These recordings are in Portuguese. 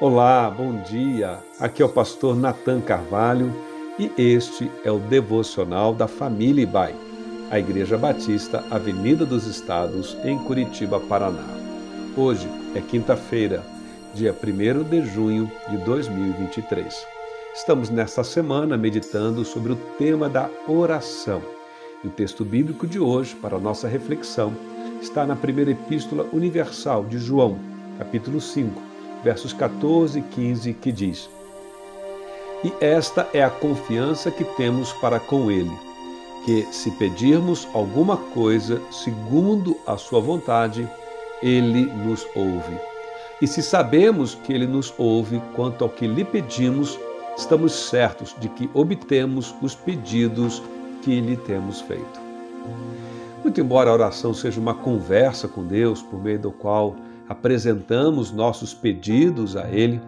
Olá, bom dia. Aqui é o pastor Nathan Carvalho e este é o devocional da família Ibai, a Igreja Batista Avenida dos Estados, em Curitiba, Paraná. Hoje é quinta-feira, dia 1 de junho de 2023. Estamos nesta semana meditando sobre o tema da oração. E o texto bíblico de hoje, para nossa reflexão, está na primeira epístola universal de João, capítulo 5 versos 14 e 15, que diz: E esta é a confiança que temos para com Ele, que se pedirmos alguma coisa segundo a Sua vontade, Ele nos ouve. E se sabemos que Ele nos ouve quanto ao que lhe pedimos, estamos certos de que obtemos os pedidos que lhe temos feito. Muito embora a oração seja uma conversa com Deus, por meio do qual apresentamos nossos pedidos a Ele,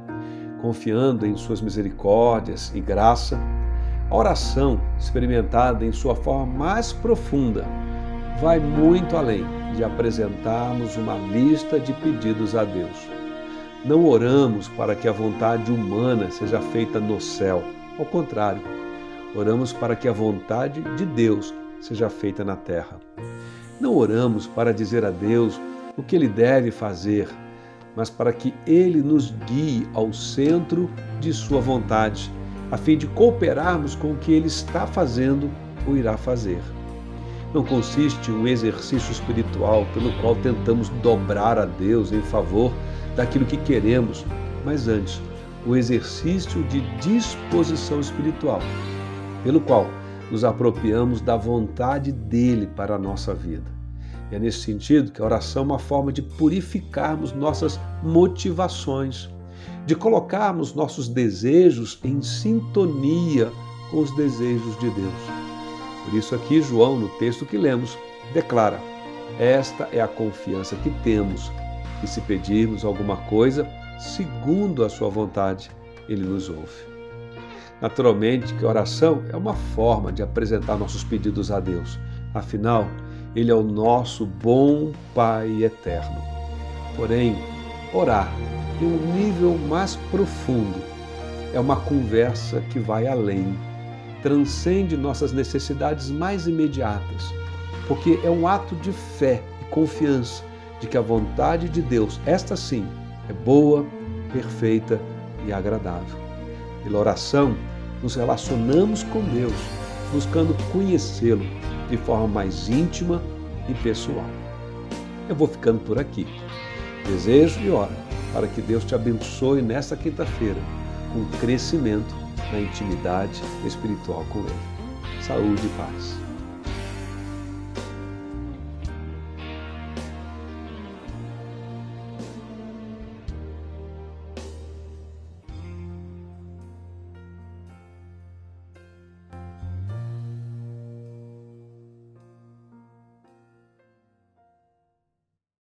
confiando em Suas misericórdias e graça, a oração, experimentada em sua forma mais profunda, vai muito além de apresentarmos uma lista de pedidos a Deus. Não oramos para que a vontade humana seja feita no céu. Ao contrário, oramos para que a vontade de Deus seja feita na terra. Não oramos para dizer a Deus o que ele deve fazer, mas para que ele nos guie ao centro de sua vontade, a fim de cooperarmos com o que ele está fazendo ou irá fazer. Não consiste um exercício espiritual pelo qual tentamos dobrar a Deus em favor daquilo que queremos, mas antes, o exercício de disposição espiritual, pelo qual nos apropriamos da vontade dele para a nossa vida. É nesse sentido que a oração é uma forma de purificarmos nossas motivações, de colocarmos nossos desejos em sintonia com os desejos de Deus. Por isso, aqui, João, no texto que lemos, declara: Esta é a confiança que temos, que se pedirmos alguma coisa, segundo a Sua vontade, Ele nos ouve. Naturalmente que a oração é uma forma de apresentar nossos pedidos a Deus. Afinal, ele é o nosso bom Pai eterno. Porém, orar em um nível mais profundo é uma conversa que vai além, transcende nossas necessidades mais imediatas, porque é um ato de fé e confiança de que a vontade de Deus, esta sim, é boa, perfeita e agradável. Pela oração, nos relacionamos com Deus, buscando conhecê-lo de forma mais íntima e pessoal. Eu vou ficando por aqui. Desejo e oro para que Deus te abençoe nesta quinta-feira com crescimento na intimidade espiritual com Ele. Saúde e paz.